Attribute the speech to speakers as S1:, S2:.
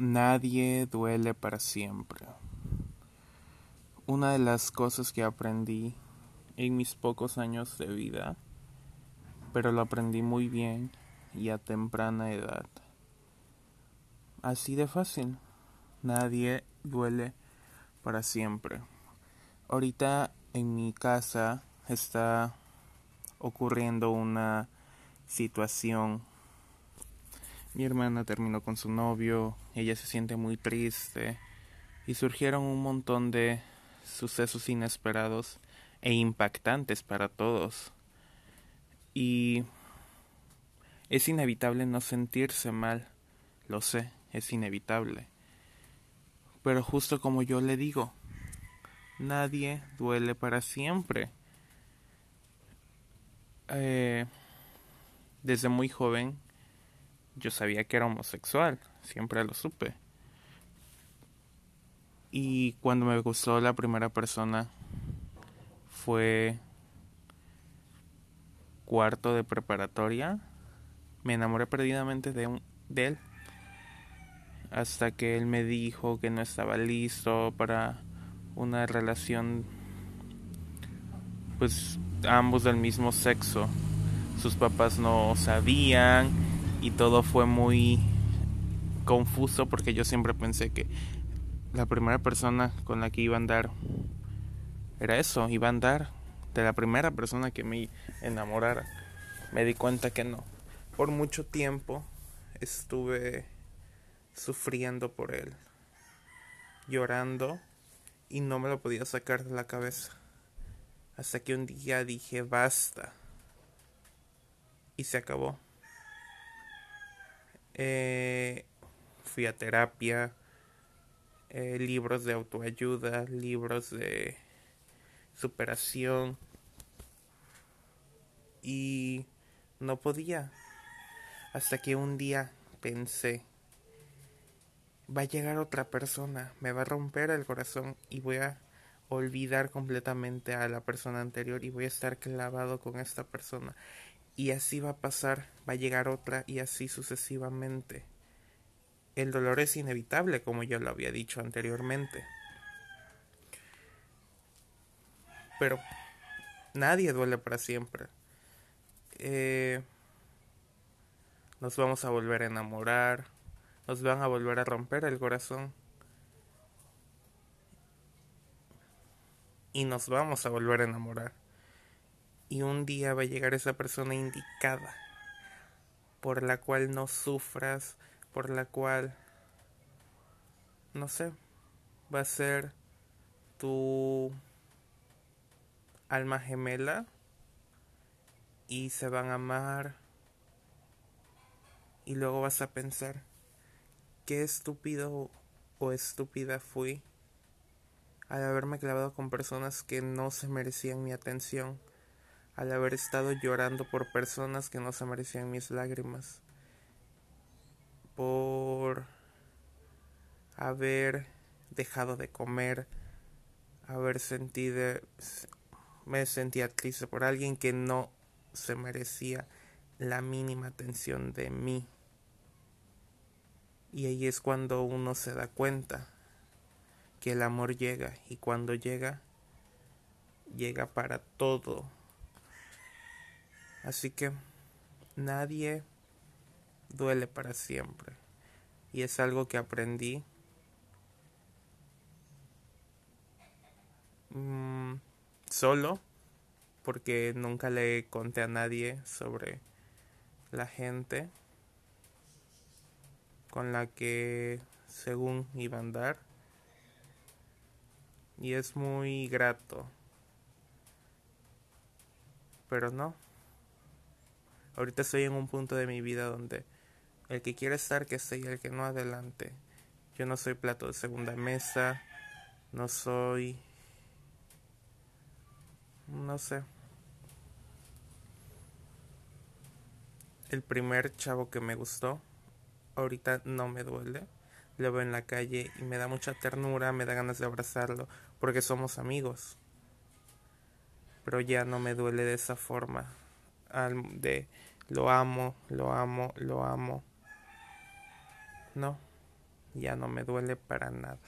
S1: Nadie duele para siempre. Una de las cosas que aprendí en mis pocos años de vida, pero lo aprendí muy bien y a temprana edad. Así de fácil. Nadie duele para siempre. Ahorita en mi casa está ocurriendo una situación mi hermana terminó con su novio, ella se siente muy triste y surgieron un montón de sucesos inesperados e impactantes para todos. Y es inevitable no sentirse mal, lo sé, es inevitable. Pero justo como yo le digo, nadie duele para siempre. Eh, desde muy joven yo sabía que era homosexual, siempre lo supe. Y cuando me gustó la primera persona fue cuarto de preparatoria, me enamoré perdidamente de, de él. Hasta que él me dijo que no estaba listo para una relación, pues ambos del mismo sexo. Sus papás no sabían y todo fue muy confuso porque yo siempre pensé que la primera persona con la que iba a andar era eso, iba a andar de la primera persona que me enamorara. Me di cuenta que no. Por mucho tiempo estuve sufriendo por él, llorando y no me lo podía sacar de la cabeza. Hasta que un día dije basta y se acabó. Eh, fui a terapia, eh, libros de autoayuda, libros de superación y no podía. Hasta que un día pensé, va a llegar otra persona, me va a romper el corazón y voy a olvidar completamente a la persona anterior y voy a estar clavado con esta persona y así va a pasar, va a llegar otra y así sucesivamente. El dolor es inevitable, como yo lo había dicho anteriormente. Pero nadie duele para siempre. Eh, nos vamos a volver a enamorar, nos van a volver a romper el corazón. Y nos vamos a volver a enamorar y un día va a llegar esa persona indicada por la cual no sufras, por la cual, no sé, va a ser tu alma gemela y se van a amar. Y luego vas a pensar qué estúpido o estúpida fui al haberme clavado con personas que no se merecían mi atención al haber estado llorando por personas que no se merecían mis lágrimas, por haber dejado de comer, haber sentido, me sentía triste por alguien que no se merecía la mínima atención de mí. Y ahí es cuando uno se da cuenta que el amor llega y cuando llega, llega para todo Así que nadie duele para siempre. Y es algo que aprendí. Mm, solo porque nunca le conté a nadie sobre la gente con la que según iba a andar. Y es muy grato. Pero no Ahorita estoy en un punto de mi vida donde el que quiere estar, que esté y el que no, adelante. Yo no soy plato de segunda mesa, no soy... No sé. El primer chavo que me gustó, ahorita no me duele. Lo veo en la calle y me da mucha ternura, me da ganas de abrazarlo, porque somos amigos. Pero ya no me duele de esa forma. De lo amo, lo amo, lo amo. No, ya no me duele para nada.